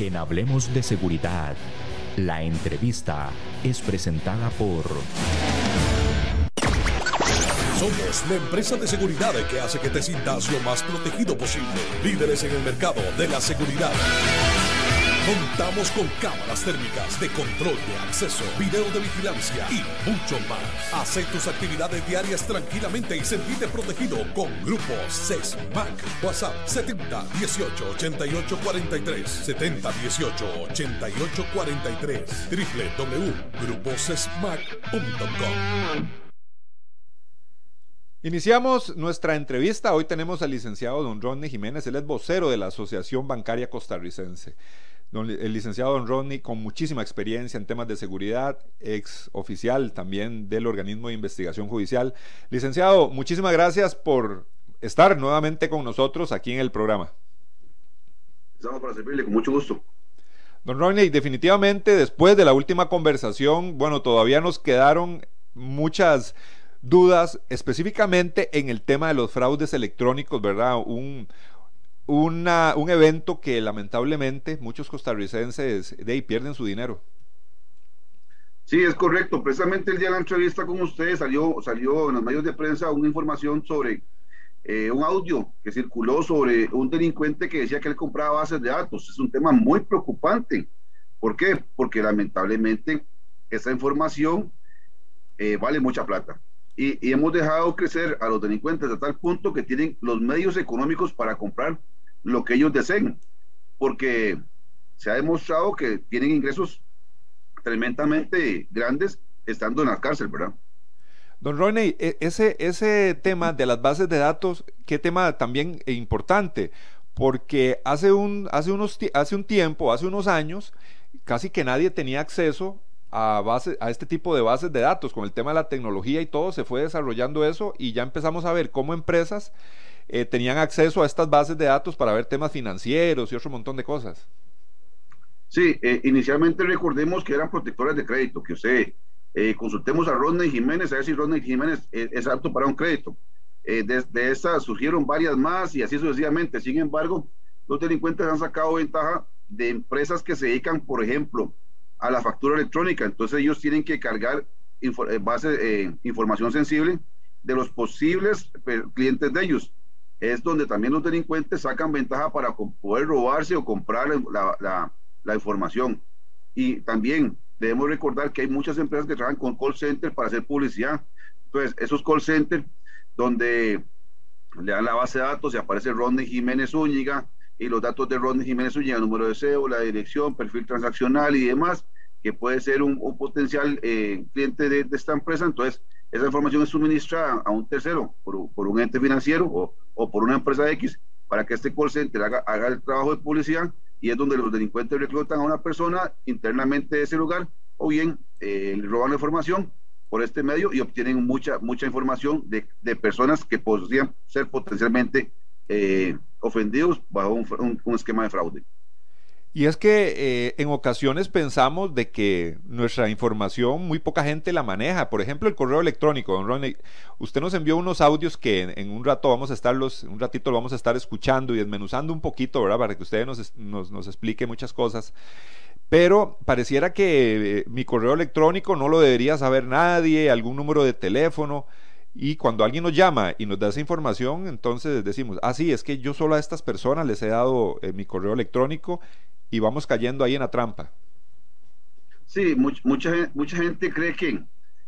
En Hablemos de Seguridad, la entrevista es presentada por... Somos la empresa de seguridad que hace que te sientas lo más protegido posible. Líderes en el mercado de la seguridad. Contamos con cámaras térmicas de control de acceso, video de vigilancia y mucho más. Haz tus actividades diarias tranquilamente y sentirte protegido con Grupos CESMAC. WhatsApp 70 18 88 43 70 18 88 43 www.gruposesmac.com Iniciamos nuestra entrevista. Hoy tenemos al licenciado don Ronnie Jiménez, él es vocero de la Asociación Bancaria Costarricense. El licenciado don Ronnie, con muchísima experiencia en temas de seguridad, ex oficial también del organismo de investigación judicial. Licenciado, muchísimas gracias por estar nuevamente con nosotros aquí en el programa. Estamos para servirle con mucho gusto. Don Ronnie, definitivamente después de la última conversación, bueno, todavía nos quedaron muchas dudas específicamente en el tema de los fraudes electrónicos, ¿verdad? Un, un evento que lamentablemente muchos costarricenses de ahí pierden su dinero. Sí, es correcto. Precisamente el día de la entrevista con ustedes salió, salió en los medios de prensa una información sobre eh, un audio que circuló sobre un delincuente que decía que él compraba bases de datos. Es un tema muy preocupante. ¿Por qué? Porque lamentablemente esa información eh, vale mucha plata y, hemos dejado crecer a los delincuentes a tal punto que tienen los medios económicos para comprar lo que ellos deseen, porque se ha demostrado que tienen ingresos tremendamente grandes estando en la cárcel, ¿verdad? Don Ronnie, e, ese, ese tema de las bases de datos, qué tema también importante, porque hace un, hace, unos, hace un tiempo, hace unos años, casi que nadie tenía acceso a, base, a este tipo de bases de datos. Con el tema de la tecnología y todo, se fue desarrollando eso y ya empezamos a ver cómo empresas eh, tenían acceso a estas bases de datos para ver temas financieros y otro montón de cosas. Sí, eh, inicialmente recordemos que eran protectores de crédito, que usted eh, consultemos a Rodney Jiménez, a ver si Rodney Jiménez es apto para un crédito. de, de estas surgieron varias más y así sucesivamente. Sin embargo, los delincuentes han sacado ventaja de empresas que se dedican, por ejemplo, a la factura electrónica. Entonces ellos tienen que cargar eh, eh, información sensible de los posibles clientes de ellos. Es donde también los delincuentes sacan ventaja para poder robarse o comprar la, la, información. Y también debemos recordar que hay muchas empresas que trabajan con call center para hacer publicidad. Entonces, esos call centers donde le dan la base de datos y aparece Rodney Jiménez Úñiga, y los datos de Rodney Jiménez Uña, número de CEO, la dirección, perfil transaccional y demás, que puede ser un, potencial eh, cliente de, esta empresa. Entonces, esa información es suministrada a un tercero, por, por un ente financiero o, o, por una empresa X, para que este call center haga, haga, el trabajo de publicidad y es donde los delincuentes reclutan a una persona internamente de ese lugar o bien eh, le roban la información por este medio y obtienen mucha, mucha información de, de personas que podrían ser potencialmente eh, ofendidos bajo un, esquema de fraude. Y es que eh, en ocasiones pensamos de que nuestra información muy poca gente la maneja. Por ejemplo, el correo electrónico, don Ronnie. Usted nos envió unos audios que en, un rato vamos a estarlos, un ratito lo vamos a estar escuchando y desmenuzando un poquito, ¿verdad? Para que usted nos, nos, nos explique muchas cosas. Pero pareciera que eh, mi correo electrónico no lo debería saber nadie, algún número de teléfono. Y cuando alguien nos llama y nos da esa información, entonces decimos, ah, sí, es que yo solo a estas personas les he dado eh, mi correo electrónico y vamos cayendo ahí en la trampa. Sí, mucha, mucha gente cree que,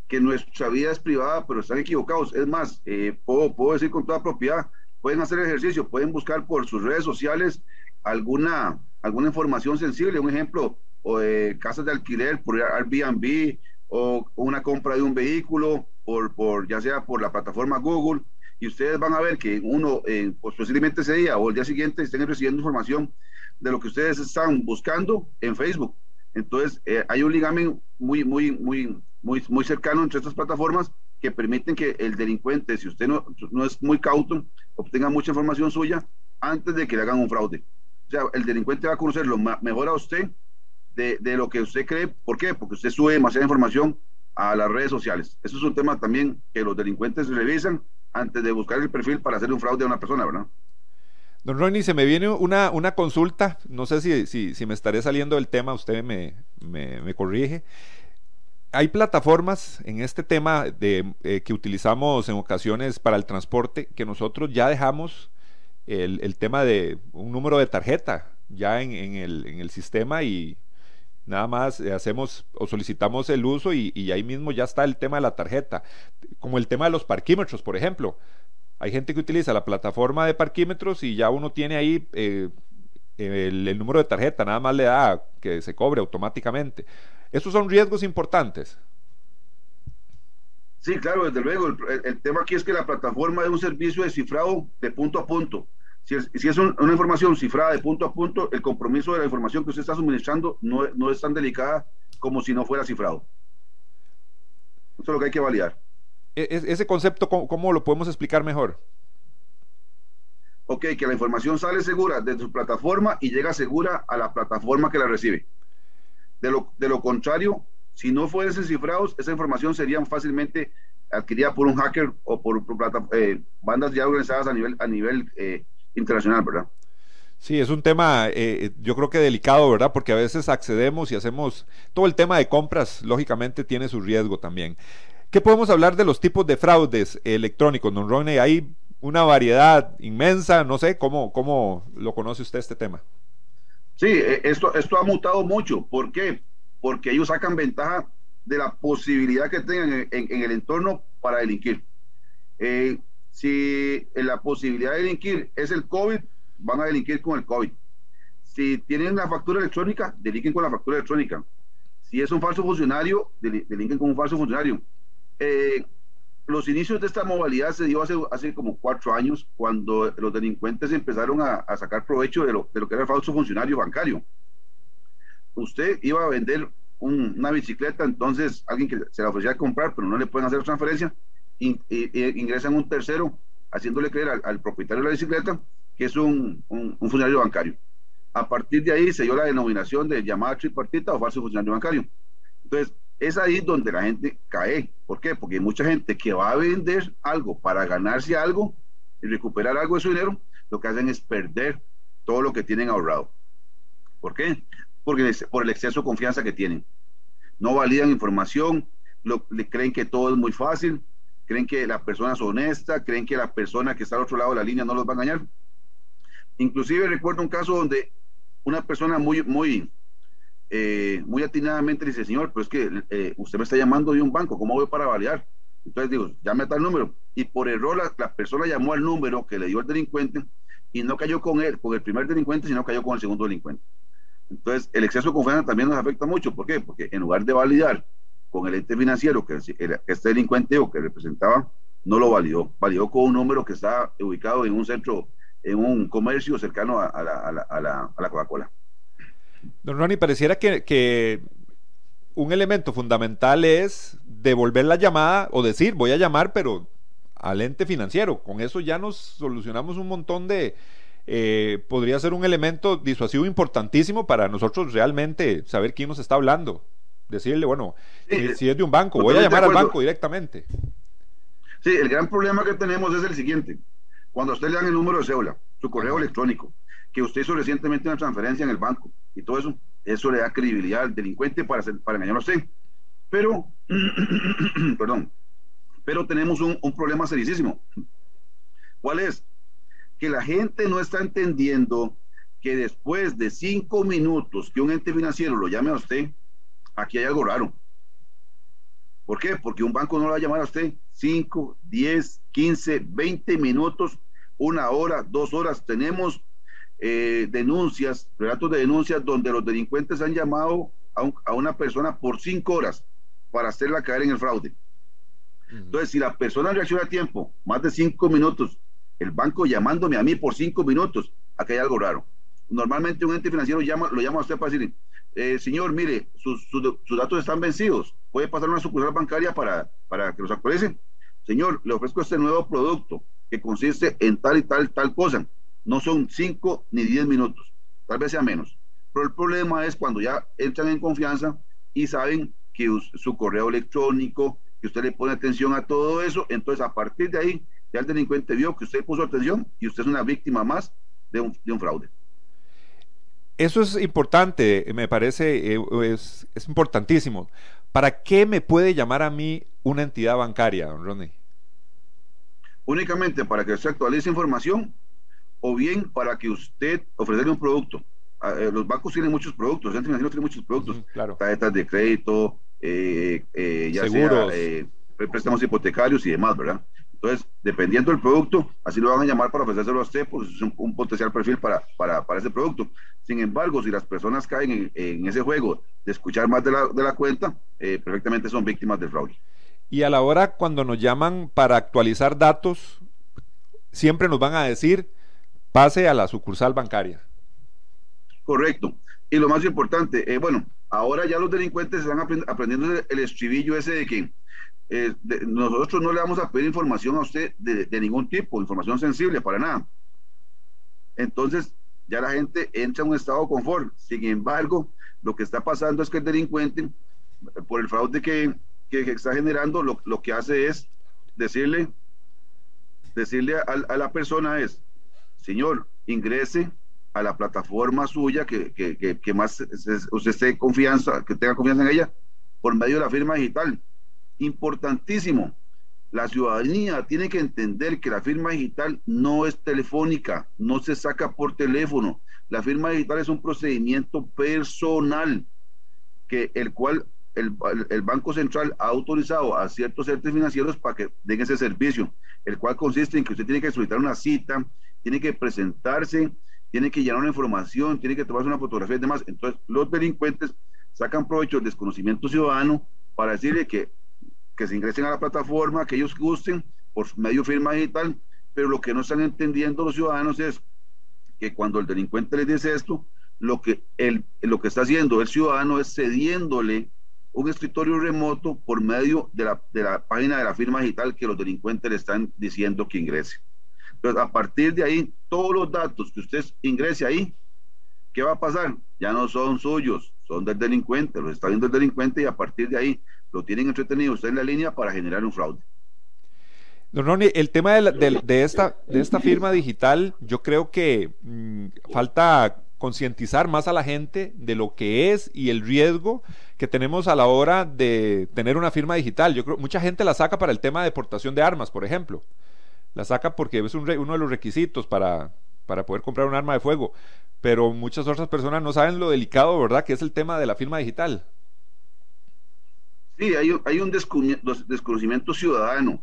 que nuestra vida es privada, pero están equivocados. Es más, eh, puedo, puedo decir con toda propiedad, pueden hacer ejercicio, pueden buscar por sus redes sociales alguna, alguna información sensible, un ejemplo, o de casas de alquiler por Airbnb o una compra de un vehículo por, por, ya sea por la plataforma Google, y ustedes van a ver que uno, eh, pues posiblemente ese día o el día siguiente estén recibiendo información de lo que ustedes están buscando en Facebook. Entonces, eh, hay un ligamen muy, muy, muy, muy, muy cercano entre estas plataformas que permiten que el delincuente, si usted no, no es muy cauto, obtenga mucha información suya antes de que le hagan un fraude. O sea, el delincuente va a conocer lo mejor a usted de, de, lo que usted cree. ¿Por qué? Porque usted sube demasiada información a las redes sociales. Eso es un tema también que los delincuentes revisan antes de buscar el perfil para hacer un fraude a una persona, ¿verdad? Don Ronnie, se me viene una, una consulta, no sé si, si, me estaré saliendo del tema, usted me, me, corrige. Hay plataformas en este tema de, eh, que utilizamos en ocasiones para el transporte que nosotros ya dejamos el, el tema de un número de tarjeta ya en, en, el, en el sistema y nada más eh, hacemos o solicitamos el uso y, ahí mismo ya está el tema de la tarjeta, como el tema de los parquímetros, por ejemplo hay gente que utiliza la plataforma de parquímetros y ya uno tiene ahí eh, el, número de tarjeta, nada más le da que se cobre automáticamente. Estos son riesgos importantes. Sí, claro, desde luego. El, tema aquí es que la plataforma es un servicio de cifrado de punto a punto. Si es, una información cifrada de punto a punto, el compromiso de la información que usted está suministrando no, no es tan delicada como si no fuera cifrado. Eso es lo que hay que validar. E, ese concepto, ¿cómo, lo podemos explicar mejor? Ok, que la información sale segura de su plataforma y llega segura a la plataforma que la recibe. De lo, de lo contrario, si no fuesen cifrados, esa información sería fácilmente adquirida por un hacker o por, eh, bandas ya organizadas a nivel, a nivel eh, internacional, ¿verdad? Sí, es un tema, eh, yo creo que delicado, ¿verdad? Porque a veces accedemos y hacemos todo el tema de compras, lógicamente tiene su riesgo también. ¿Qué podemos hablar de los tipos de fraudes electrónicos, don Ronnie? Hay una variedad inmensa, no sé, ¿cómo, cómo lo conoce usted este tema? Sí, e, esto, esto ha mutado mucho. ¿Por qué? Porque ellos sacan ventaja de la posibilidad que tengan en, el entorno para delinquir. Eh, si la posibilidad de delinquir es el COVID, van a delinquir con el COVID. Si tienen la factura electrónica, delinquen con la factura electrónica. Si es un falso funcionario, delinquen con un falso funcionario. Eh, los inicios de esta modalidad se dio hace, hace como cuatro años, cuando los delincuentes empezaron a, sacar provecho de lo, de lo, que era el falso funcionario bancario. Usted iba a vender una bicicleta, entonces alguien que se la ofrecía a comprar, pero no le pueden hacer transferencia, y ingresan un tercero haciéndole creer al, propietario de la bicicleta que es un, un, un, funcionario bancario. A partir de ahí se dio la denominación de llamada tripartita o falso funcionario bancario. Entonces, es ahí donde la gente cae. ¿Por qué? Porque mucha gente que va a vender algo para ganarse algo y recuperar algo de su dinero, lo que hacen es perder todo lo que tienen ahorrado. ¿Por qué? Porque por el exceso de confianza que tienen. No validan información, le creen que todo es muy fácil, creen que la persona es honesta, creen que la persona que está al otro lado de la línea no los va a engañar. Inclusive recuerdo un caso donde una persona muy, muy, eh, muy atinadamente dice, señor, pues es que eh, usted me está llamando de un banco, ¿cómo voy para validar? Entonces digo, llame a tal número. Y por error la, persona llamó al número que le dio el delincuente y no cayó con él, con el primer delincuente, sino cayó con el segundo delincuente. Entonces, el exceso de confianza también nos afecta mucho. ¿Por qué? Porque en lugar de validar con el ente financiero que, este delincuente o que representaba, no lo validó. Validó con un número que está ubicado en un centro, en un comercio cercano a la Coca-Cola. Don Ronnie, pareciera que, un elemento fundamental es devolver la llamada o decir, voy a llamar, pero al ente financiero. Con eso ya nos solucionamos un montón de... Eh, podría ser un elemento disuasivo importantísimo para nosotros realmente saber quién nos está hablando. Decirle, bueno, si es de un banco, voy a llamar al banco directamente. Sí, el gran problema que tenemos es el siguiente. Cuando usted le dan el número de cédula, su correo electrónico, que usted hizo recientemente una transferencia en el banco y todo eso, eso le da credibilidad al delincuente para, hacer, para engañar a usted. Pero, perdón, pero tenemos un, un problema serísimo. ¿Cuál es? Que la gente no está entendiendo que después de cinco minutos que un ente financiero lo llame a usted, aquí hay algo raro. ¿Por qué? Porque un banco no lo va a llamar a usted 5, 10, 15, 20 minutos, una hora, dos horas. Tenemos eh, denuncias, relatos de denuncias donde los delincuentes han llamado a, una persona por cinco horas para hacerla caer en el fraude. Entonces, si la persona reacciona a tiempo, más de cinco minutos, el banco llamándome a mí por cinco minutos, aquí hay algo raro. Normalmente un ente financiero llama, lo llama a usted para decir, eh, señor, mire, sus, datos están vencidos, puede pasar una sucursal bancaria para, para que los actualice. Señor, le ofrezco este nuevo producto que consiste en tal y tal, tal cosa no son 5 ni 10 minutos, tal vez sea menos. Pero el problema es cuando ya entran en confianza y saben que su correo electrónico, que usted le pone atención a todo eso, entonces a partir de ahí ya el delincuente vio que usted puso atención y usted es una víctima más de un fraude. Eso es importante, me parece, eh, es, es, importantísimo. ¿Para qué me puede llamar a mí una entidad bancaria, don Ronnie? Únicamente para que se actualice información o bien para que usted ofrecerle un producto. Ah, eh, los bancos tienen muchos productos, los centros financieros tienen muchos productos, claro. tarjetas de crédito, eh, eh, ya Seguros. sea préstamos hipotecarios y demás, ¿verdad? Entonces, dependiendo del producto, así lo van a llamar para ofrecérselo a usted, pues es un, potencial perfil para, para, para, ese producto. Sin embargo, si las personas caen en, ese juego de escuchar más de la, de la cuenta, perfectamente son víctimas del fraude. Y a la hora cuando nos llaman para actualizar datos, siempre nos van a decir, pase a la sucursal bancaria. Correcto. Y lo más importante, eh, bueno, ahora ya los delincuentes están aprendiendo el, estribillo ese de que eh, nosotros no le vamos a pedir información a usted de, ningún tipo, información sensible, para nada. Entonces, ya la gente entra en un estado de confort. Sin embargo, lo que está pasando es que el delincuente, por el fraude que, está generando, lo, que hace es decirle, decirle a la persona es, señor, ingrese a la plataforma suya que, que, que, más usted esté confianza, que tenga confianza en ella, por medio de la firma digital. Importantísimo. La ciudadanía tiene que entender que la firma digital no es telefónica, no se saca por teléfono. La firma digital es un procedimiento personal que el cual el, Banco Central ha autorizado a ciertos entes financieros para que den ese servicio, el cual consiste en que usted tiene que solicitar una cita, tiene que presentarse, tiene que llenar una información, tiene que tomarse una fotografía y demás. Entonces, los delincuentes sacan provecho del desconocimiento ciudadano para decirle que, que se ingresen a la plataforma, que ellos gusten por medio firma digital, pero lo que no están entendiendo los ciudadanos es que cuando el delincuente les dice esto, lo que, el, lo que está haciendo el ciudadano es cediéndole un escritorio remoto por medio de la, de la página de la firma digital que los delincuentes le están diciendo que ingrese. Entonces, a partir de ahí, todos los datos que usted ingrese ahí, ¿qué va a pasar? Ya no son suyos, son del delincuente, los está viendo el delincuente y a partir de ahí lo tienen entretenido usted en la línea para generar un fraude. Don Ronnie, el tema de, esta, de esta firma digital, yo creo que mm, falta concientizar más a la gente de lo que es y el riesgo que tenemos a la hora de tener una firma digital. Yo creo mucha gente la saca para el tema de deportación de armas, por ejemplo la saca porque es un uno de los requisitos para, para poder comprar un arma de fuego. Pero muchas otras personas no saben lo delicado, ¿verdad?, que es el tema de la firma digital. Sí, hay, hay un desconocimiento ciudadano.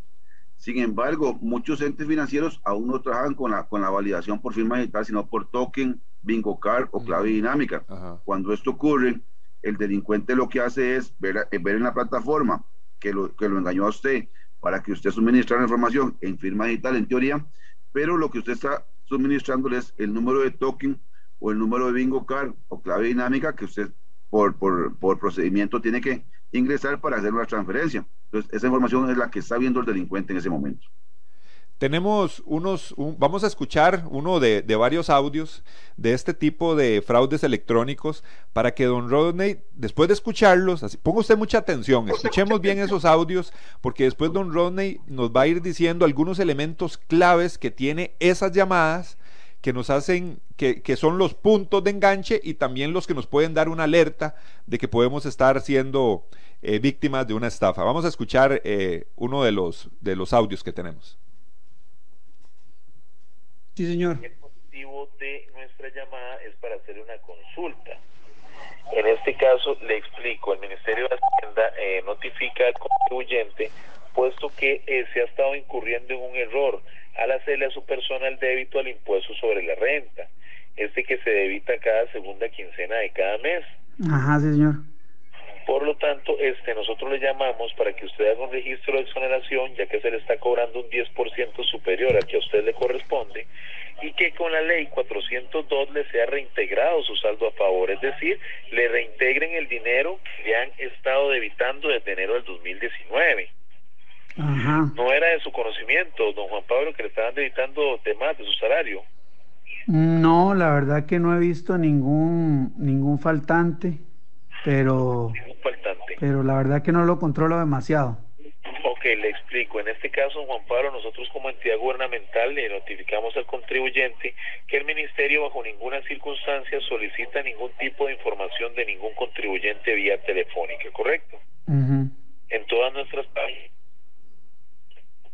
Sin embargo, muchos entes financieros aún no trabajan con la, con la validación por firma digital, sino por token, bingo card o clave dinámica. Cuando esto ocurre, el delincuente lo que hace es ver, ver en la plataforma que lo, que lo engañó a usted para que usted suministre la información en firma digital en teoría, pero lo que usted está suministrándole es el número de token o el número de bingo card o clave dinámica que usted por, por, por procedimiento tiene que ingresar para hacer una transferencia. Entonces, esa información es la que está viendo el delincuente en ese momento. Tenemos unos, vamos a escuchar uno de, varios audios de este tipo de fraudes electrónicos para que don Rodney, después de escucharlos, así, ponga usted mucha atención, escuchemos bien esos audios, porque después don Rodney nos va a ir diciendo algunos elementos claves que tiene esas llamadas que nos hacen, que, que, son los puntos de enganche y también los que nos pueden dar una alerta de que podemos estar siendo eh, víctimas de una estafa. Vamos a escuchar eh, uno de los, de los audios que tenemos. Sí, señor. El motivo de nuestra llamada es para hacer una consulta. En este caso, le explico, el Ministerio de Hacienda eh, notifica al contribuyente, puesto que eh, se ha estado incurriendo en un error al hacerle a su persona el débito al impuesto sobre la renta, este que se debita cada segunda quincena de cada mes. Ajá, sí, señor. Por lo tanto, este, nosotros le llamamos para que usted haga un registro de exoneración, ya que se le está cobrando un 10% superior al que a usted le corresponde, y que con la ley 402 le sea reintegrado su saldo a favor, es decir, le reintegren el dinero que le han estado debitando desde enero del 2019. Ajá. No era de su conocimiento, don Juan Pablo, que le estaban debitando de más de su salario. No, la verdad que no he visto ningún ningún faltante pero, pero la verdad que no lo controlo demasiado. Ok, le explico. En este caso, Juan Pablo, nosotros como entidad gubernamental le notificamos al contribuyente que el ministerio bajo ninguna circunstancia solicita ningún tipo de información de ningún contribuyente vía telefónica, ¿correcto? En todas nuestras páginas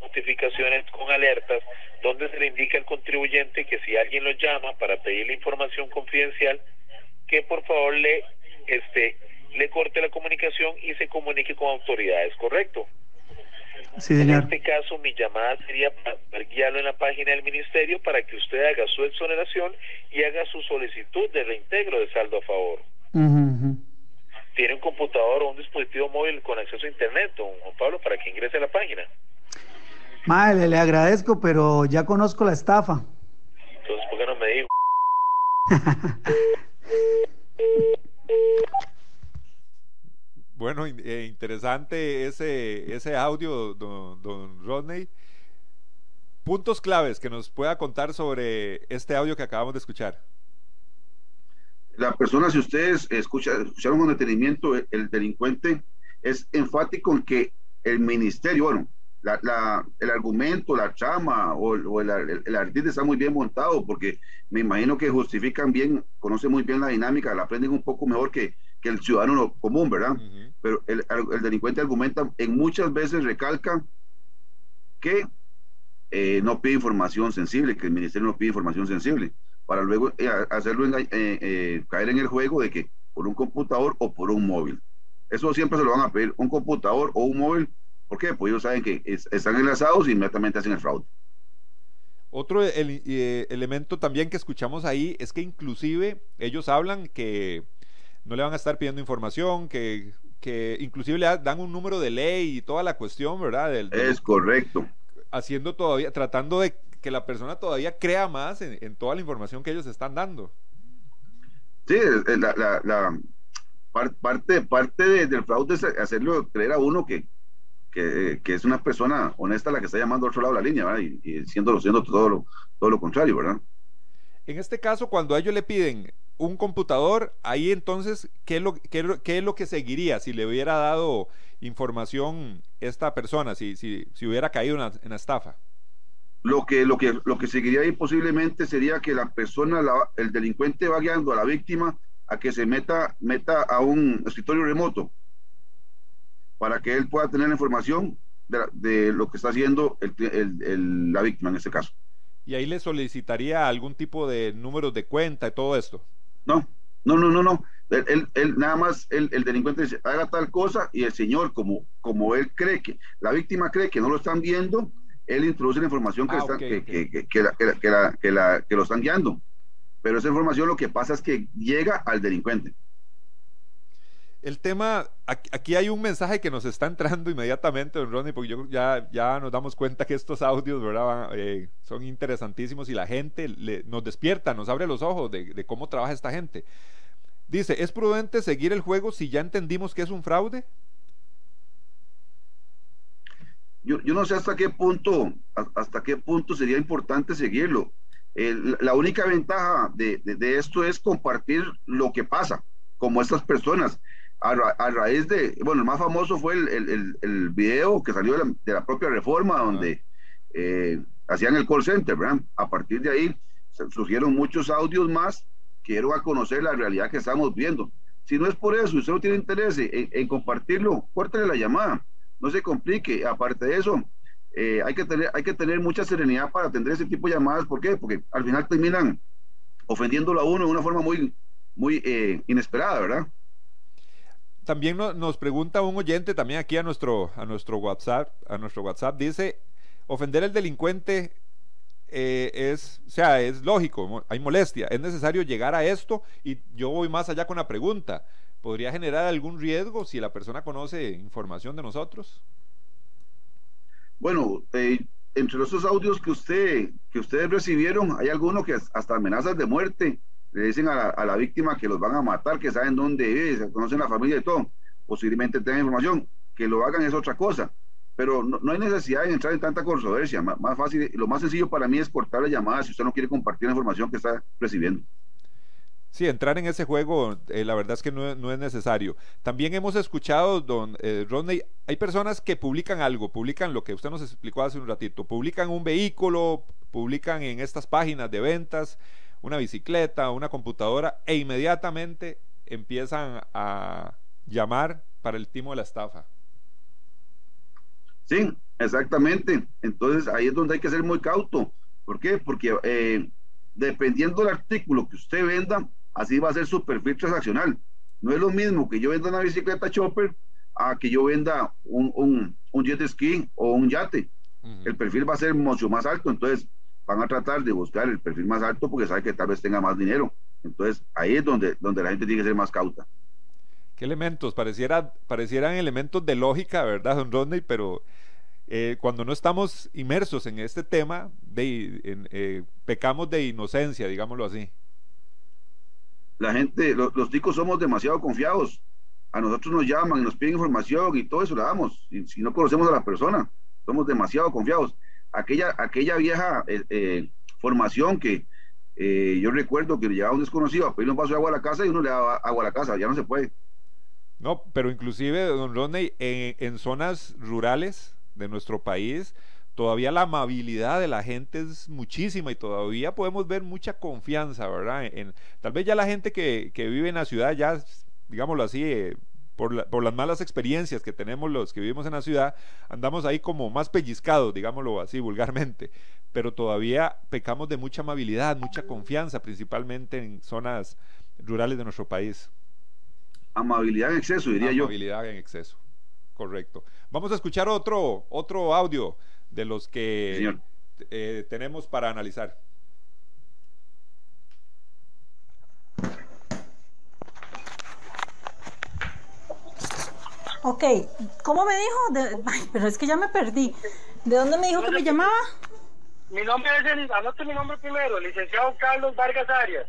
notificaciones con alertas donde se le indica al contribuyente que si alguien lo llama para pedirle información confidencial, que por favor le este le corte la comunicación y se comunique con autoridades, ¿correcto? Sí, señor. En este caso, mi llamada sería para guiarlo en la página del ministerio para que usted haga su exoneración y haga su solicitud de reintegro de saldo a favor. Tiene un computador o un dispositivo móvil con acceso a Internet, don Juan Pablo, para que ingrese a la página. Madre, le agradezco, pero ya conozco la estafa. Entonces, ¿por qué no me dijo? Bueno, eh, interesante ese, ese audio, don, don Rodney. Puntos claves que nos pueda contar sobre este audio que acabamos de escuchar. La persona, si ustedes escuchan, escucharon con detenimiento, el, el delincuente es enfático en que el ministerio, bueno, la, la, el argumento, la trama o, o el, el, el, artista está muy bien montado porque me imagino que justifican bien, conocen muy bien la dinámica, la aprenden un poco mejor que, que el ciudadano común, ¿verdad? Uh -huh. Pero el, el, delincuente argumenta, en muchas veces recalca que eh, no pide información sensible, que el ministerio no pide información sensible, para luego eh, hacerlo en, eh, caer en el juego de que por un computador o por un móvil. Eso siempre se lo van a pedir, un computador o un móvil ¿Por qué? Pues ellos saben que es, están enlazados y inmediatamente hacen el fraude. Otro el, eh, elemento también que escuchamos ahí es que inclusive ellos hablan que no le van a estar pidiendo información, que, que inclusive le dan un número de ley y toda la cuestión, ¿verdad? Del, del, es correcto. Haciendo todavía, tratando de que la persona todavía crea más en, en toda la información que ellos están dando. Sí, la, la, la parte, parte de, del fraude es hacerlo creer a uno que, que, que, es una persona honesta la que está llamando al otro lado de la línea, ¿verdad? Y, y siendo, siendo todo, lo, todo lo contrario, ¿verdad? En este caso, cuando a ellos le piden un computador, ahí entonces, ¿qué es lo, qué, qué es lo que seguiría si le hubiera dado información esta persona, si, si, si hubiera caído en la, en la estafa? Lo que, lo, que, lo que seguiría ahí posiblemente sería que la persona, la, el delincuente va guiando a la víctima a que se meta, meta a un escritorio remoto para que él pueda tener la información de, de lo que está haciendo el, el, el, la víctima en este caso. ¿Y ahí le solicitaría algún tipo de números de cuenta y todo esto? No, no, no, no, no. Él, él, nada más el, el, delincuente dice, haga tal cosa y el señor, como, como él cree que, la víctima cree que no lo están viendo, él introduce la información que, que lo están guiando. Pero esa información lo que pasa es que llega al delincuente el tema, aquí hay un mensaje que nos está entrando inmediatamente, don Ronnie, porque ya, ya nos damos cuenta que estos audios. Eh, son interesantísimos y la gente nos despierta, nos abre los ojos de, cómo trabaja esta gente. Dice, ¿es prudente seguir el juego si ya entendimos que es un fraude? Yo, no sé hasta qué punto, hasta qué punto sería importante seguirlo. La única ventaja de, de, de esto es compartir lo que pasa, como estas personas a, ra a, raíz de, bueno, el más famoso fue el, el, el video que salió de la, de la propia reforma, donde eh, hacían el call center, ¿verdad? A partir de ahí surgieron muchos audios más que dieron a conocer la realidad que estamos viendo. Si no es por eso, usted no tiene interés en, en compartirlo, córtale la llamada, no se complique. Aparte de eso, eh, hay, que tener, hay que tener mucha serenidad para atender ese tipo de llamadas. ¿Por qué? Porque al final terminan ofendiéndolo a uno de una forma muy, muy eh, inesperada, ¿verdad? También no, nos pregunta un oyente también aquí a nuestro, a nuestro WhatsApp, a nuestro WhatsApp, dice, ofender al delincuente eh, es, o sea, es lógico, hay molestia, es necesario llegar a esto y yo voy más allá con la pregunta, ¿podría generar algún riesgo si la persona conoce información de nosotros? Bueno, eh, entre esos audios que usted, que ustedes recibieron, hay algunos que hasta amenazas de muerte, le dicen a la, a la, víctima que los van a matar, que saben dónde vive, conocen la familia y todo, posiblemente tengan información, que lo hagan es otra cosa, pero no, no hay necesidad de entrar en tanta controversia, más, más, fácil, lo más sencillo para mí es cortar la llamada si usted no quiere compartir la información que está recibiendo. Sí, entrar en ese juego, eh, la verdad es que no, es necesario. También hemos escuchado, don eh, Rodney, hay personas que publican algo, publican lo que usted nos explicó hace un ratito, publican un vehículo, publican en estas páginas de ventas una bicicleta, una computadora, e inmediatamente empiezan a llamar para el timo de la estafa. Sí, exactamente. Entonces ahí es donde hay que ser muy cauto. ¿Por qué? Porque eh, dependiendo del artículo que usted venda, así va a ser su perfil transaccional. No es lo mismo que yo venda una bicicleta chopper a que yo venda un, jet ski o un yate. El perfil va a ser mucho más alto, entonces van a tratar de buscar el perfil más alto porque sabe que tal vez tenga más dinero. Entonces ahí es donde, donde la gente tiene que ser más cauta. ¿Qué elementos? Pareciera, parecieran elementos de lógica, ¿verdad, don Rodney? Pero eh, cuando no estamos inmersos en este tema, de, eh, pecamos de inocencia, digámoslo así la gente, los, ticos somos demasiado confiados. A nosotros nos llaman y nos piden información y todo eso la damos. Y, si no conocemos a la persona, somos demasiado confiados. Aquella, aquella vieja eh, eh, formación que eh, yo recuerdo que le llevaba un desconocido a pedir un vaso de agua a la casa y uno le daba agua a la casa, ya no se puede. No, pero inclusive, don Rodney, en zonas rurales de nuestro país, todavía la amabilidad de la gente es muchísima y todavía podemos ver mucha confianza, ¿verdad? En, tal vez ya la gente que, vive en la ciudad, ya, digámoslo así, eh, por, por, las malas experiencias que tenemos los que vivimos en la ciudad, andamos ahí como más pellizcados, digámoslo así vulgarmente, pero todavía pecamos de mucha amabilidad, mucha confianza, principalmente en zonas rurales de nuestro país. Amabilidad en exceso, diría yo. Amabilidad en exceso, correcto. Vamos a escuchar otro, otro audio de los que eh, tenemos para analizar. Ok, ¿cómo me dijo? pero es que ya me perdí. ¿De dónde me dijo que me llamaba? Mi nombre es, el, anote mi nombre primero, licenciado Carlos Vargas Arias.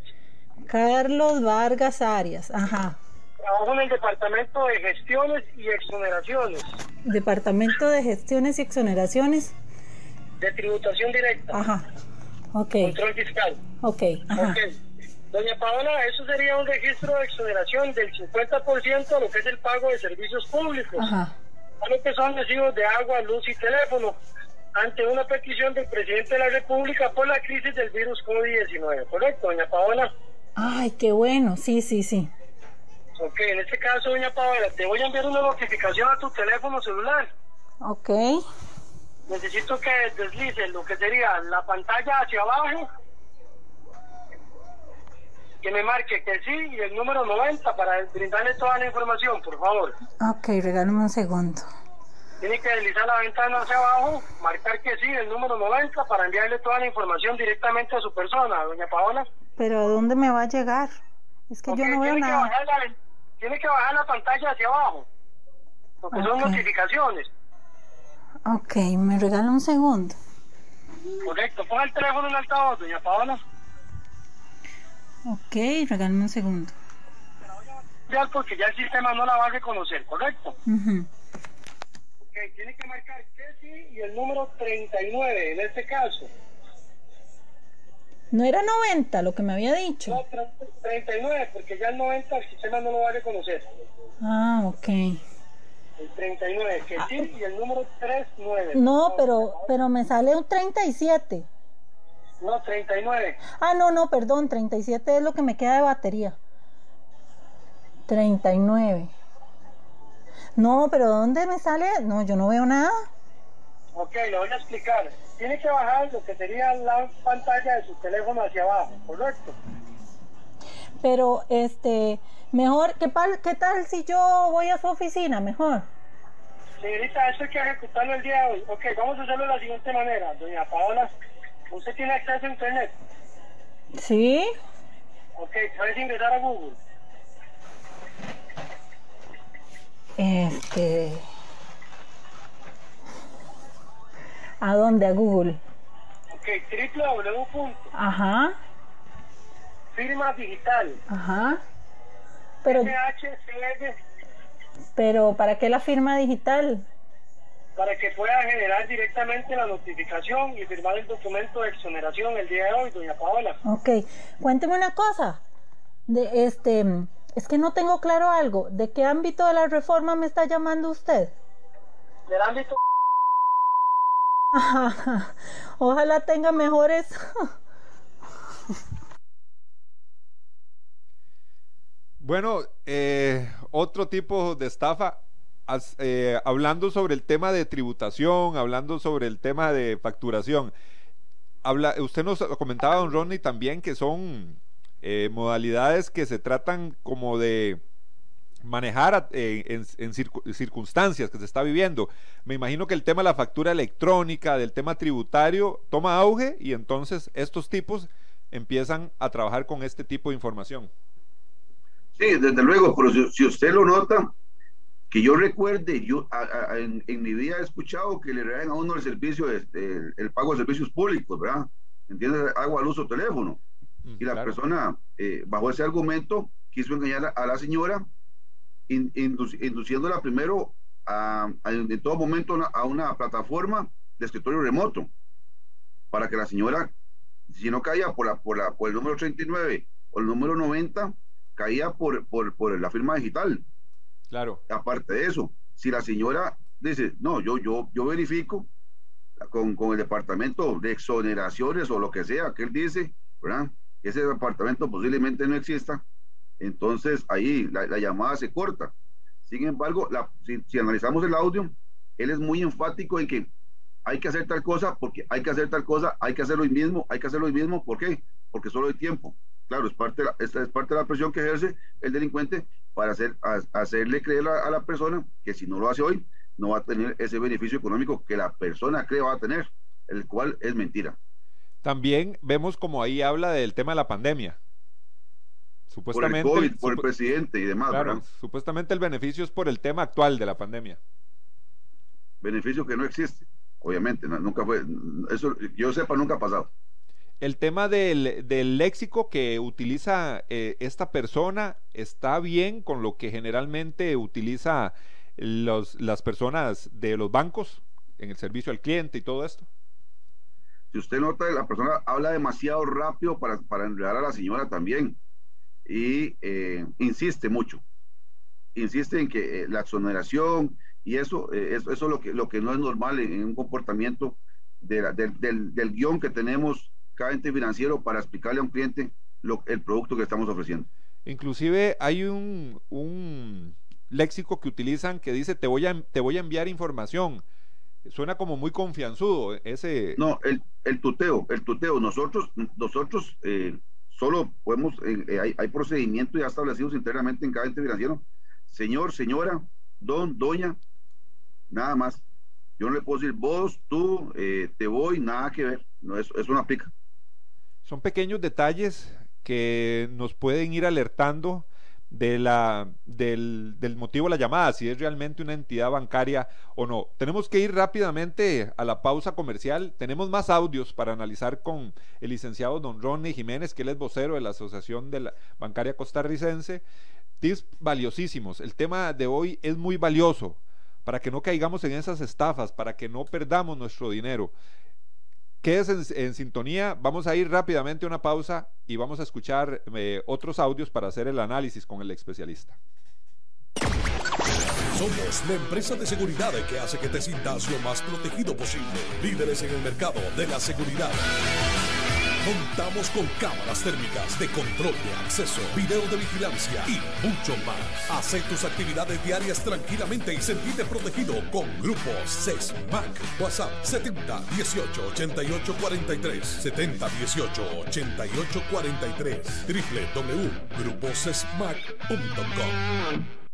Carlos Vargas Arias, ajá. Trabajo en el Departamento de Gestiones y Exoneraciones. Departamento de Gestiones y Exoneraciones. De tributación directa. Ajá. Ok. Control fiscal. Ok. Ajá. Doña Paola, eso sería un registro de exoneración del 50% a lo que es el pago de servicios públicos. Ajá. A lo que son recibos de agua, luz y teléfono ante una petición del presidente de la República por la crisis del virus COVID-19. ¿Correcto, doña Paola? Ay, qué bueno. Sí, sí, sí. Ok, en este caso, doña Paola, te voy a enviar una notificación a tu teléfono celular. Ok. Necesito que deslices lo que sería la pantalla hacia abajo, que me marque que sí y el número 90 para brindarle toda la información, por favor. Ok, regálame un segundo. Tiene que deslizar la ventana hacia abajo, marcar que sí, el número 90 para enviarle toda la información directamente a su persona, doña Paola. Pero ¿a dónde me va a llegar? Es que yo no veo nada tiene que bajar la pantalla hacia abajo, porque son notificaciones. Ok, me regala un segundo. Correcto, pon el teléfono en altavoz, doña Paola. Ok, regálame un segundo. Ya, porque ya el sistema no la va a reconocer, ¿correcto? Ok, tiene que marcar que sí y el número 39 en este caso. No era 90 lo que me había dicho. No, 39, porque ya el 90 el sistema no lo va a reconocer. Ah, ok. El 39, que sí, y el número 39. No, pero, pero me sale un 37. No, 39. Ah, no, no, perdón, 37 es lo que me queda de batería. 39. No, pero ¿dónde me sale? No, yo no veo nada. Ok, lo voy a explicar. Tiene que bajar lo que sería la pantalla de su teléfono hacia abajo, ¿correcto? Pero, este, mejor, ¿qué, ¿qué tal si yo voy a su oficina? Mejor. Señorita, esto hay que ejecutarlo el día de hoy. Ok, vamos a hacerlo de la siguiente manera. Doña Paola, ¿usted tiene acceso a Internet? Sí. Ok, ¿sabes ingresar a Google? Este... ¿A dónde? ¿A Google? Ok, www. Ajá. Firma digital. Ajá. Pero, pero ¿para qué la firma digital? Para que pueda generar directamente la notificación y firmar el documento de exoneración el día de hoy, doña Paola. Ok, cuénteme una cosa. De este, es que no tengo claro algo. ¿De qué ámbito de la reforma me está llamando usted? Del ámbito. Ojalá tenga mejores. bueno, eh, otro tipo de estafa. Eh, hablando sobre el tema de tributación, hablando sobre el tema de facturación. Habla, usted nos comentaba, don Ronnie, también que son eh, modalidades que se tratan como de manejar en, circunstancias que se está viviendo. Me imagino que el tema de la factura electrónica, del tema tributario, toma auge y entonces estos tipos empiezan a trabajar con este tipo de información. Sí, desde luego, pero si, usted lo nota, que yo recuerde, yo en, mi vida he escuchado que le regalan a uno el servicio, este, el, pago de servicios públicos, ¿verdad? ¿Entiendes? Agua, luz o teléfono. Mm, y la persona, eh, bajo ese argumento, quiso engañar a, la señora, induciéndola primero a, en todo momento a una plataforma de escritorio remoto, para que la señora, si no caía por, la, por, la, por el número 39 o el número 90, caía por, por, por la firma digital. Claro. Aparte de eso, si la señora dice, no, yo, yo, yo verifico con, con el departamento de exoneraciones o lo que sea que él dice, ¿verdad? ese departamento posiblemente no exista, entonces ahí la, llamada se corta. Sin embargo, la, si, analizamos el audio, él es muy enfático en que hay que hacer tal cosa porque hay que hacer tal cosa, hay que hacerlo hoy mismo, hay que hacerlo hoy mismo, ¿por qué? Porque solo hay tiempo. Claro, es parte de la, esta es parte de la presión que ejerce el delincuente para hacer, hacerle creer a, a, la persona que si no lo hace hoy, no va a tener ese beneficio económico que la persona cree va a tener, el cual es mentira. También vemos como ahí habla del tema de la pandemia. Supuestamente, por el, COVID, por el presidente y demás. Claro, supuestamente el beneficio es por el tema actual de la pandemia. Beneficio que no existe, obviamente, nunca fue, eso yo sepa, nunca ha pasado. El tema del, del léxico que utiliza eh, esta persona está bien con lo que generalmente utiliza los, las personas de los bancos en el servicio al cliente y todo esto. Si usted nota, la persona habla demasiado rápido para, para enredar a la señora también y eh, insiste mucho. Insiste en que eh, la exoneración y eso, eh, eso, es lo que, lo que no es normal en, un comportamiento de del, del, guion que tenemos cada ente financiero para explicarle a un cliente lo, el producto que estamos ofreciendo. Inclusive hay un, un léxico que utilizan que dice te voy a, te voy a enviar información suena como muy confianzudo ese no el, el tuteo el tuteo. Nosotros nosotros eh, solo podemos eh, eh, hay, hay, procedimientos ya establecidos internamente en cada ente financiero. Señor señora don doña nada más. Yo no le puedo decir vos tú te voy nada que ver. No es eso no aplica son pequeños detalles que nos pueden ir alertando de la, del, motivo de la llamada, si es realmente una entidad bancaria o no. Tenemos que ir rápidamente a la pausa comercial. Tenemos más audios para analizar con el licenciado don Ronnie Jiménez, que él es vocero de la Asociación de la Bancaria Costarricense. Tips valiosísimos. El tema de hoy es muy valioso para que no caigamos en esas estafas, para que no perdamos nuestro dinero. Quédese en, sintonía, vamos a ir rápidamente a una pausa y vamos a escuchar eh, otros audios para hacer el análisis con el especialista. Somos la empresa de seguridad que hace que te sientas lo más protegido posible. Líderes en el mercado de la seguridad. Contamos con cámaras térmicas de control de acceso, video de vigilancia y mucho más. Haz tus actividades diarias tranquilamente y sentirte protegido con grupos CESMAC. WhatsApp 70 18 88 43 70 18 88 43 www.gruposesmac.com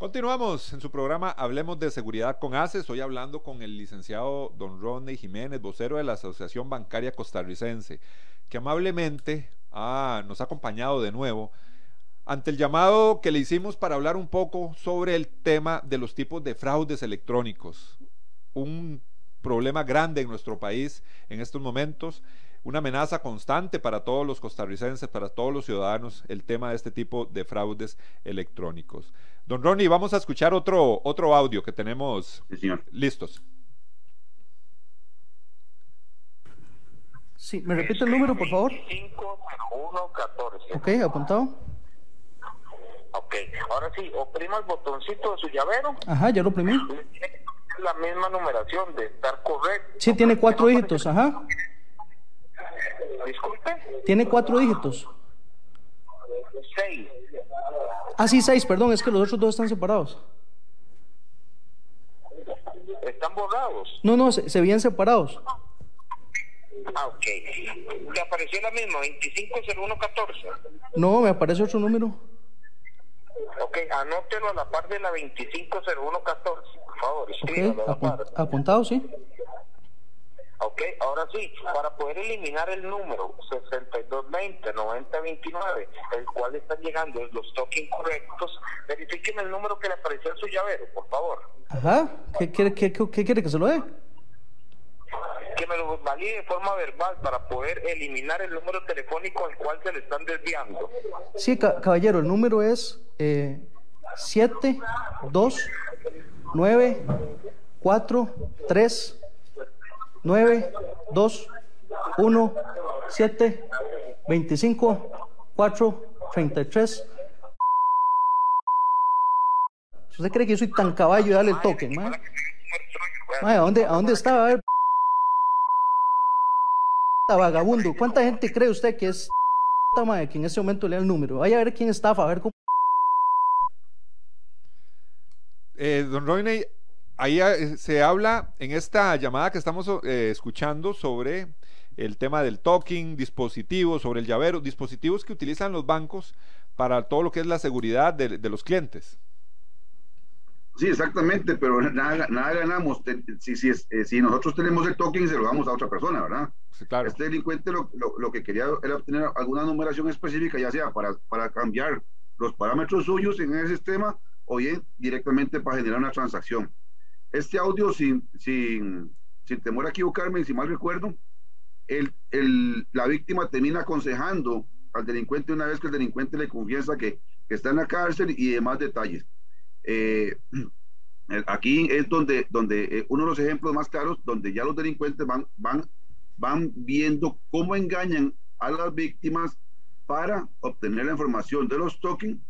Continuamos en su programa Hablemos de Seguridad con ACES. Hoy hablando con el licenciado don Ronnie Jiménez, vocero de la Asociación Bancaria Costarricense, que amablemente nos ha acompañado de nuevo ante el llamado que le hicimos para hablar un poco sobre el tema de los tipos de fraudes electrónicos. Un problema grande en nuestro país en estos momentos una amenaza constante para todos los costarricenses, para todos los ciudadanos, el tema de este tipo de fraudes electrónicos. Don Ronnie, vamos a escuchar otro, otro audio que tenemos listos. Sí, ¿me repite el número, por favor? 250114. Ok, apuntado. Ok, ahora sí, oprima el botoncito de su llavero. Ajá, ya lo oprimí. La misma numeración de estar correcto. Sí, tiene cuatro dígitos, ajá. Disculpe. Tiene cuatro dígitos. Seis. Ah, sí, seis, perdón, es que los otros dos están separados. ¿Están borrados? No, no, se, se veían separados. Ah, ok. ¿Le apareció la misma, 250114? No, me aparece otro número. Ok, anótelo a la par de la 250114, por favor. Ok, escríbalo a la apun- par. apuntado, sí. Ok, ahora sí, para poder eliminar el número 6220-9029, el cual están llegando los tokens correctos, verifiquen el número que le apareció en su llavero, por favor. Ajá. ¿Qué quiere, qué, qué- qué quiere que se lo dé? Que me lo valide de forma verbal para poder eliminar el número telefónico al cual se le están desviando. Sí, ca- caballero, el número es eh, 7, 2, 9, 4, 3, 9, 2, 1, 7, 25, 4, 33. ¿Usted cree que yo soy tan caballo de darle el token, man? ¿a dónde, ¿A dónde estaba? A ver, vagabundo. ¿Cuánta gente cree usted que es mae, que en ese momento le da el número? Vaya a ver quién estafa, a ver cómo. Eh, don Royney, ahí eh, se habla en esta llamada que estamos eh, escuchando sobre el tema del token, dispositivos, sobre el llavero, dispositivos que utilizan los bancos para todo lo que es la seguridad de, de los clientes. Sí, exactamente, pero nada, nada ganamos si, si, eh, si nosotros tenemos el token se lo damos a otra persona, ¿verdad? Sí, claro. Este delincuente lo, lo- lo que quería era obtener alguna numeración específica, ya sea para, para cambiar los parámetros suyos en el sistema o bien directamente para generar una transacción. Este audio, sin, sin, sin temor a equivocarme, si mal recuerdo, el, el- la víctima termina aconsejando al delincuente una vez que el delincuente le confiesa que, que está en la cárcel y demás detalles. Eh, aquí es donde, donde eh, uno de los ejemplos más claros, donde ya los delincuentes van, van, van viendo cómo engañan a las víctimas para obtener la información de los tokens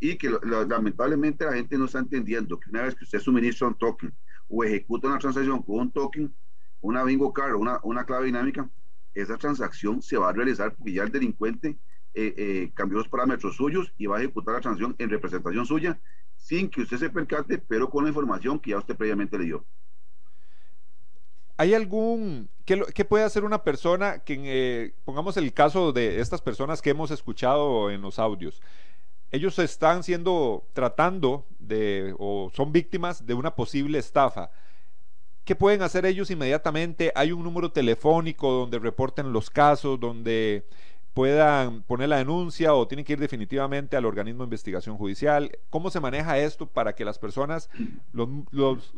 y que lamentablemente la gente no está entendiendo que una vez que usted suministra un token o ejecuta una transacción con un token, una bingo card una, una clave dinámica, esa transacción se va a realizar porque ya el delincuente eh, eh, cambió los parámetros suyos y va a ejecutar la transacción en representación suya sin que usted se percate, pero con la información que ya usted previamente le dio. ¿Hay algún, qué, qué puede hacer una persona que, eh, pongamos el caso de estas personas que hemos escuchado en los audios? Ellos están siendo, tratando de, o son víctimas de una posible estafa. ¿Qué pueden hacer ellos inmediatamente? ¿Hay un número telefónico donde reporten los casos, donde puedan poner la denuncia o tienen que ir definitivamente al organismo de investigación judicial? ¿Cómo se maneja esto para que las personas, los,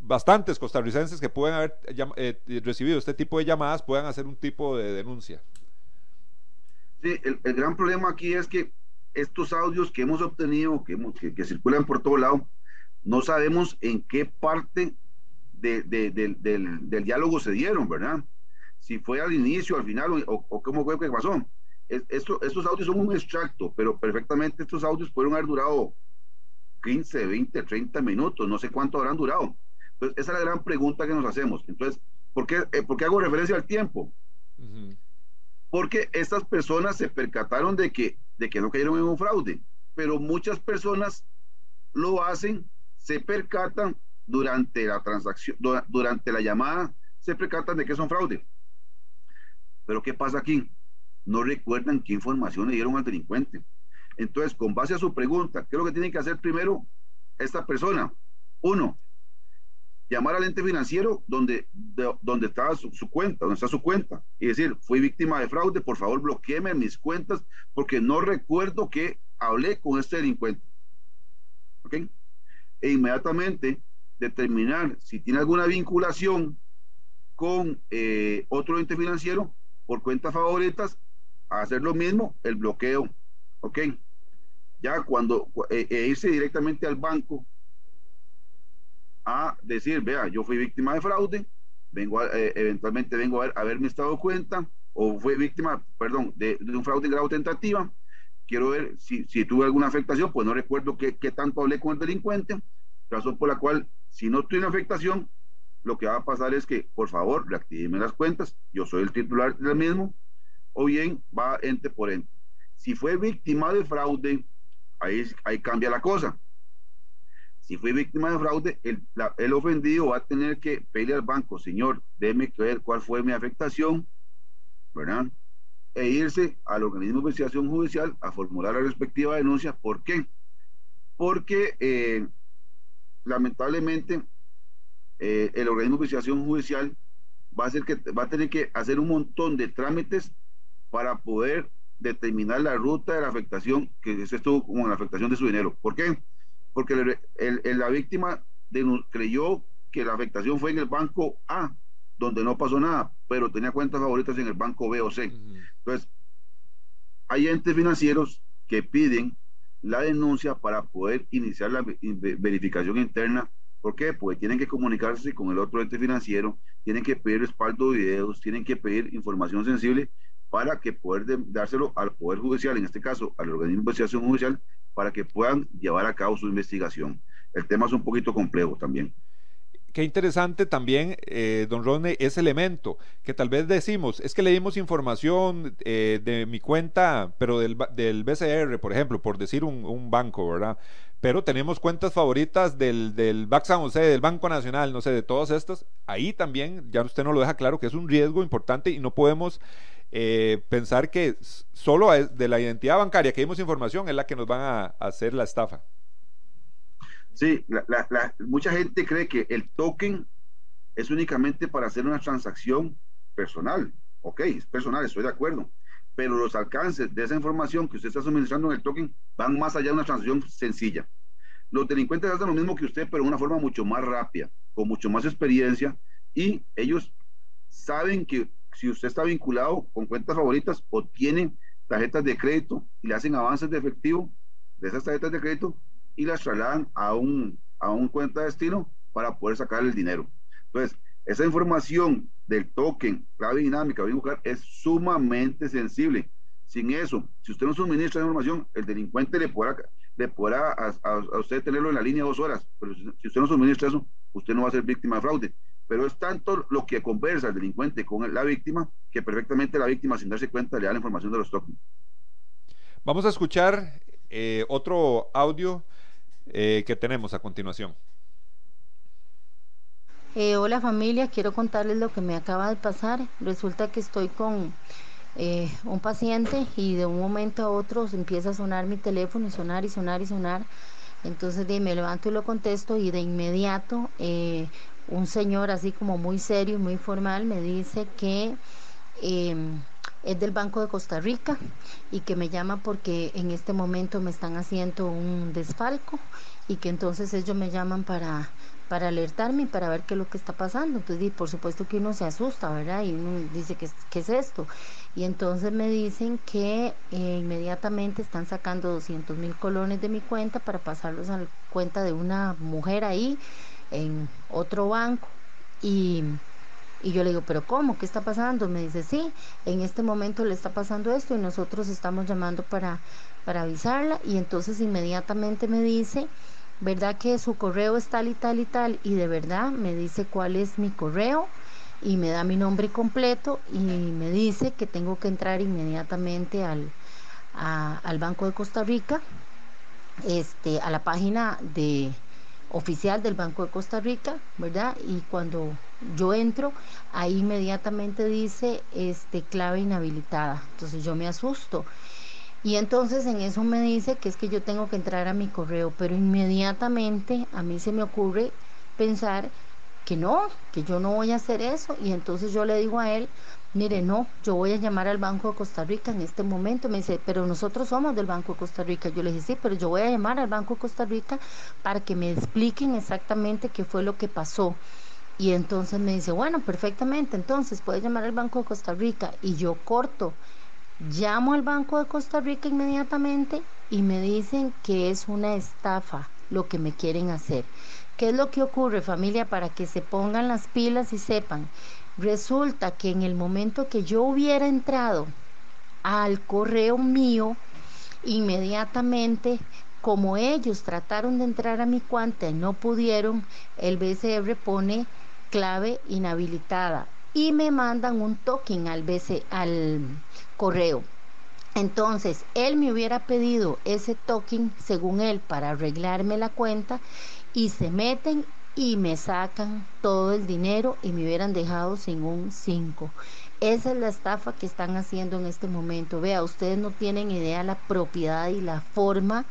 bastantes costarricenses que pueden haber eh, recibido este tipo de llamadas puedan hacer un tipo de denuncia? Sí, el gran problema aquí es que estos audios que hemos obtenido, que, hemos- que, que circulan por todo lado, no sabemos en qué parte de- de- del, del- del diálogo se dieron, ¿verdad? Si fue al inicio, al final, o, o- cómo fue que pasó. Es- esto- estos audios son un extracto, pero perfectamente estos audios pueden haber durado 15, 20, 30 minutos, no sé cuánto habrán durado. Entonces, esa es la gran pregunta que nos hacemos. Entonces, ¿por qué, eh, ¿por qué hago referencia al tiempo? Ujú. porque estas personas se percataron de que, de que no cayeron en un fraude, pero muchas personas lo hacen, se percatan durante la transacción, dura- durante la llamada, se percatan de que son fraude. Pero ¿qué pasa aquí? No recuerdan qué información le dieron al delincuente. Entonces, con base a su pregunta, ¿qué es lo que tiene que hacer primero esta persona? Uno, llamar al ente financiero donde, de- donde está su, su cuenta, donde está su cuenta, y decir, fui víctima de fraude, por favor bloqueeme mis cuentas porque no recuerdo que hablé con este delincuente. ¿Ok? E inmediatamente determinar si tiene alguna vinculación con eh, otro ente financiero por cuentas favoritas, hacer lo mismo, el bloqueo. ¿Ok? Ya cuando eh, e irse directamente al banco a decir, vea, yo fui víctima de fraude, vengo eh, eventualmente vengo a ver, mi estado cuenta, o fue víctima, perdón, de, un fraude en grado tentativa. Quiero ver si, si tuve alguna afectación, pues no recuerdo qué, qué tanto hablé con el delincuente, razón por la cual, si no tuve afectación, lo que va a pasar es que, por favor, reactívenme las cuentas, yo soy el titular del mismo, o bien va ente por ente. Si fue víctima de fraude, ahí, ahí cambia la cosa. Si fue víctima de fraude, el, el ofendido va a tener que pedirle al banco, señor, déme ver cuál fue mi afectación, ¿verdad? E irse al organismo de investigación judicial a formular la respectiva denuncia. ¿Por qué? Porque eh, lamentablemente eh, el organismo de investigación judicial va a, ser que, va a tener que hacer un montón de trámites para poder determinar la ruta de la afectación que es esto como la afectación de su dinero. ¿Por qué? Porque el, la víctima creyó que la afectación fue en el banco A, donde no pasó nada, pero tenía cuentas favoritas en el banco B o C. Entonces, hay entes financieros que piden la denuncia para poder iniciar la verificación interna. ¿Por qué? Porque tienen que comunicarse con el otro ente financiero, tienen que pedir respaldo de videos, tienen que pedir información sensible para que poder dárselo al Poder Judicial, en este caso al organismo de investigación judicial, para que puedan llevar a cabo su investigación. El tema es un poquito complejo también. Qué interesante también, eh, don Ronnie, ese elemento que tal vez decimos, es que le dimos información eh, de mi cuenta, pero del, del, BCR, por ejemplo, por decir un, banco, ¿verdad? Pero tenemos cuentas favoritas del, del o sea, del Banco Nacional, no sé, de todas estas. Ahí también, ya usted nos lo deja claro, que es un riesgo importante y no podemos eh, pensar que solo de la identidad bancaria que dimos información es la que nos van a, hacer la estafa. Sí, mucha gente cree que el token es únicamente para hacer una transacción personal. Ok, es personal, estoy de acuerdo. Pero los alcances de esa información que usted está suministrando en el token van más allá de una transacción sencilla. Los delincuentes hacen lo mismo que usted, pero de una forma mucho más rápida, con mucho más experiencia, y ellos saben que si usted está vinculado con cuentas favoritas o tiene tarjetas de crédito y le hacen avances de efectivo de esas tarjetas de crédito y las trasladan a un, a un cuenta de destino para poder sacar el dinero. Entonces, esa información del token, clave dinámica, buscar, es sumamente sensible. Sin eso, si usted no suministra información, el delincuente le podrá, le podrá a, usted tenerlo en la línea dos horas, pero si usted no suministra eso, usted no va a ser víctima de fraude pero es tanto lo que conversa el delincuente con la víctima que perfectamente la víctima sin darse cuenta le da la información de los tokens. Vamos a escuchar eh, otro audio eh, que tenemos a continuación. Eh, hola familia, quiero contarles lo que me acaba de pasar. Resulta que estoy con un paciente y de un momento a otro empieza a sonar mi teléfono y sonar y sonar y sonar. Entonces me levanto y lo contesto y de inmediato un señor así como muy serio y muy formal me dice que em, es del Banco de Costa Rica y que me llama porque en este momento me están haciendo un desfalco y que entonces ellos me llaman para, para alertarme para ver qué es lo que está pasando. Entonces, por supuesto que uno se asusta, ¿verdad? Y uno dice, ¿qué, qué es esto? Y entonces me dicen que eh, inmediatamente están sacando 200 mil colones de mi cuenta para pasarlos a la cuenta de una mujer ahí en otro banco y, yo le digo, pero ¿cómo? ¿Qué está pasando? Me dice, sí, en este momento le está pasando esto y nosotros estamos llamando para, para avisarla y entonces inmediatamente me dice, ¿verdad que su correo es tal y tal y tal? Y de verdad me dice cuál es mi correo y me da mi nombre completo y me dice que tengo que entrar inmediatamente al, al Banco de Costa Rica, este, a la página de, oficial del Banco de Costa Rica, ¿verdad? Y cuando yo entro, ahí inmediatamente dice este clave inhabilitada. Entonces yo me asusto. Y entonces en eso me dice que es que yo tengo que entrar a mi correo, pero inmediatamente a mí se me ocurre pensar que no, que yo no voy a hacer eso. Y entonces yo le digo a él, mire, no, yo voy a llamar al Banco de Costa Rica en este momento. Me dice, pero nosotros somos del Banco de Costa Rica. Yo le dije, sí, pero yo voy a llamar al Banco de Costa Rica para que me expliquen exactamente qué fue lo que pasó. Y entonces me dice, bueno, perfectamente, entonces puede llamar al Banco de Costa Rica. Y yo corto, llamo al Banco de Costa Rica inmediatamente y me dicen que es una estafa lo que me quieren hacer. ¿Qué es lo que ocurre familia para que se pongan las pilas y sepan? Resulta que en el momento que yo hubiera entrado al correo mío, inmediatamente, como ellos trataron de entrar a mi cuenta y no pudieron, el BCR pone clave inhabilitada y me mandan un token al, BC, al correo. Entonces, él me hubiera pedido ese token, según él, para arreglarme la cuenta y se meten y me sacan todo el dinero y me hubieran dejado sin un 5. Esa es la estafa que están haciendo en este momento. Vea, ustedes no tienen idea la propiedad y la forma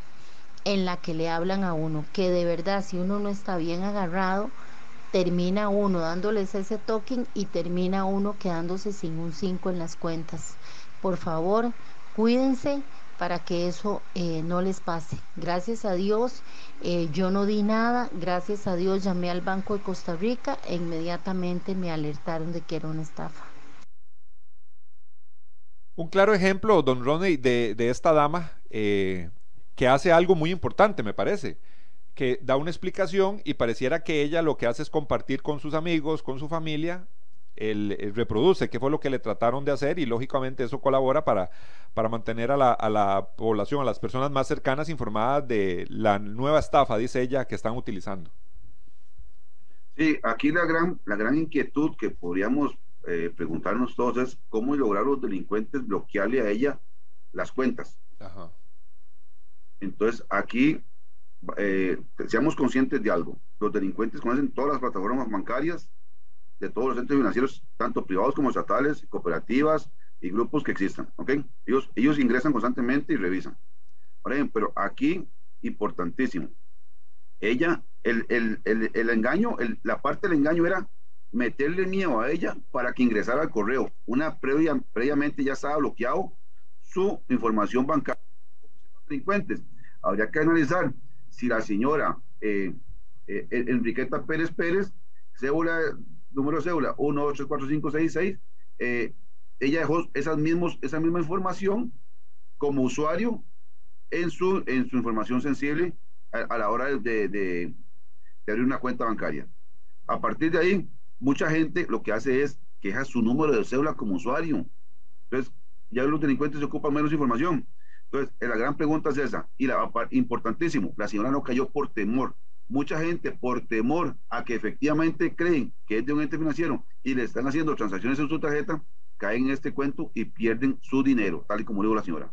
en la que le hablan a uno, que de verdad si uno no está bien agarrado, termina uno dándoles ese token y termina uno quedándose sin un 5 en las cuentas. Por favor, cuídense para que eso eh, no les pase. Gracias a Dios, eh, yo no di nada, gracias a Dios llamé al Banco de Costa Rica e inmediatamente me alertaron de que era una estafa. Un claro ejemplo, don Ronnie, de, esta dama eh, que hace algo muy importante, me parece, que da una explicación y pareciera que ella lo que hace es compartir con sus amigos, con su familia, el, reproduce, que fue lo que le trataron de hacer y lógicamente eso colabora para, para mantener a la, a la, población, a las personas más cercanas informadas de la nueva estafa, dice ella, que están utilizando. Sí, aquí la gran, la gran inquietud que podríamos eh, preguntarnos todos es cómo lograr los delincuentes bloquearle a ella las cuentas. Entonces, aquí eh, seamos conscientes de algo. Los delincuentes conocen todas las plataformas bancarias, de todos los centros financieros, tanto privados como estatales, cooperativas y grupos que existan, ¿ok? Ellos, ellos ingresan constantemente y revisan. pero aquí, importantísimo, ella, el, el, el, el engaño, la parte del engaño era meterle miedo a ella para que ingresara al correo. Una previa, previamente ya estaba bloqueado su información bancaria. Delincuentes. Habría que analizar si la señora eh, eh, Enriqueta Pérez Pérez, cédula número de cédula 184566, eh, ella dejó esas mismos, esa misma información como usuario en su, en su información sensible a, la hora de, de, abrir una cuenta bancaria. A partir de ahí, mucha gente lo que hace es que deja su número de cédula como usuario. Entonces, ya los delincuentes se ocupan menos información. Entonces, la gran pregunta es esa. Y la importantísimo, la señora no cayó por temor mucha gente por temor a que efectivamente creen que es de un ente financiero y le están haciendo transacciones en su tarjeta, caen en este cuento y pierden su dinero, tal y como dijo la señora.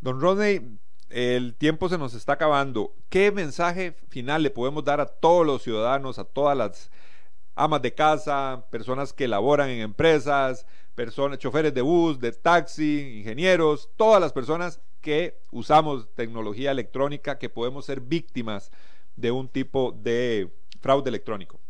Don Rodney, el tiempo se nos está acabando. ¿Qué mensaje final le podemos dar a todos los ciudadanos, a todas las amas de casa, personas que laboran en empresas, personas, choferes de bus, de taxi, ingenieros, todas las personas que usamos tecnología electrónica, que podemos ser víctimas de un tipo de fraude electrónico?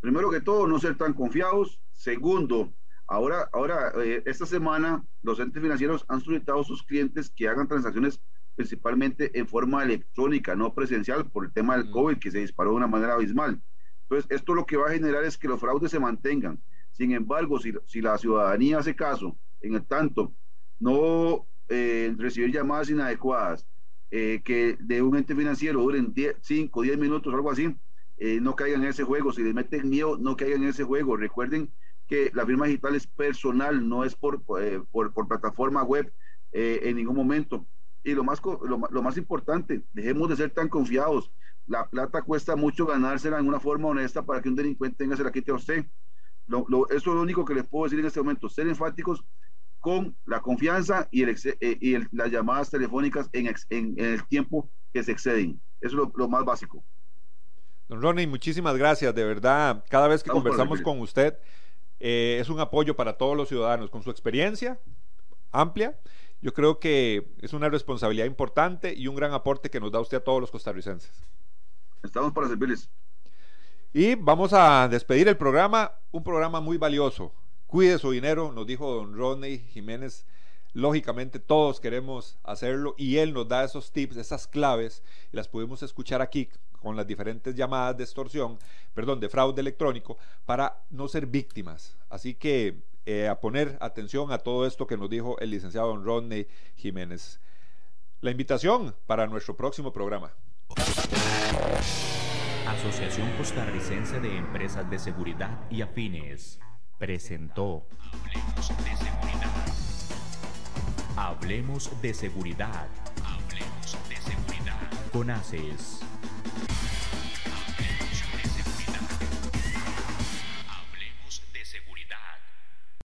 Primero que todo, no ser tan confiados. Segundo, ahora, ahora eh, esta semana los entes financieros han solicitado a sus clientes que hagan transacciones principalmente en forma electrónica, no presencial, por el tema del mm. COVID que se disparó de una manera abismal. Entonces, esto lo que va a generar es que los fraudes se mantengan. Sin embargo, si, si la ciudadanía hace caso, en el tanto, no eh, recibir llamadas inadecuadas, eh, que de un ente financiero duren 5, 10 minutos, algo así, eh, no caigan en ese juego. Si les meten miedo, no caigan en ese juego. Recuerden que la firma digital es personal, no es por, eh, por, por, plataforma web en ningún momento. Y lo más, lo, más importante, dejemos de ser tan confiados. La plata cuesta mucho ganársela en una forma honesta para que un delincuente tenga se la quite a usted. Lo, eso es lo único que les puedo decir en este momento. Ser enfáticos con la confianza y, el, eh, y las llamadas telefónicas en, en, el tiempo que se exceden. Eso es lo, más básico. Don Ronnie, muchísimas gracias. De verdad, cada vez que conversamos con usted, eh, es un apoyo para todos los ciudadanos. Con su experiencia amplia, yo creo que es una responsabilidad importante y un gran aporte que nos da usted a todos los costarricenses. Estamos para servirles. Y vamos a despedir el programa, un programa muy valioso. Cuide su dinero, nos dijo don Rodney Jiménez. Lógicamente todos queremos hacerlo y él nos da esos tips, esas claves, y las pudimos escuchar aquí con las diferentes llamadas de extorsión, perdón, de fraude electrónico, para no ser víctimas. Así que eh, a poner atención a todo esto que nos dijo el licenciado don Rodney Jiménez. La invitación para nuestro próximo programa. Asociación Costarricense de Empresas de Seguridad y Afines presentó Hablemos de Seguridad. Hablemos de Seguridad. Hablemos de Seguridad. Con ACES.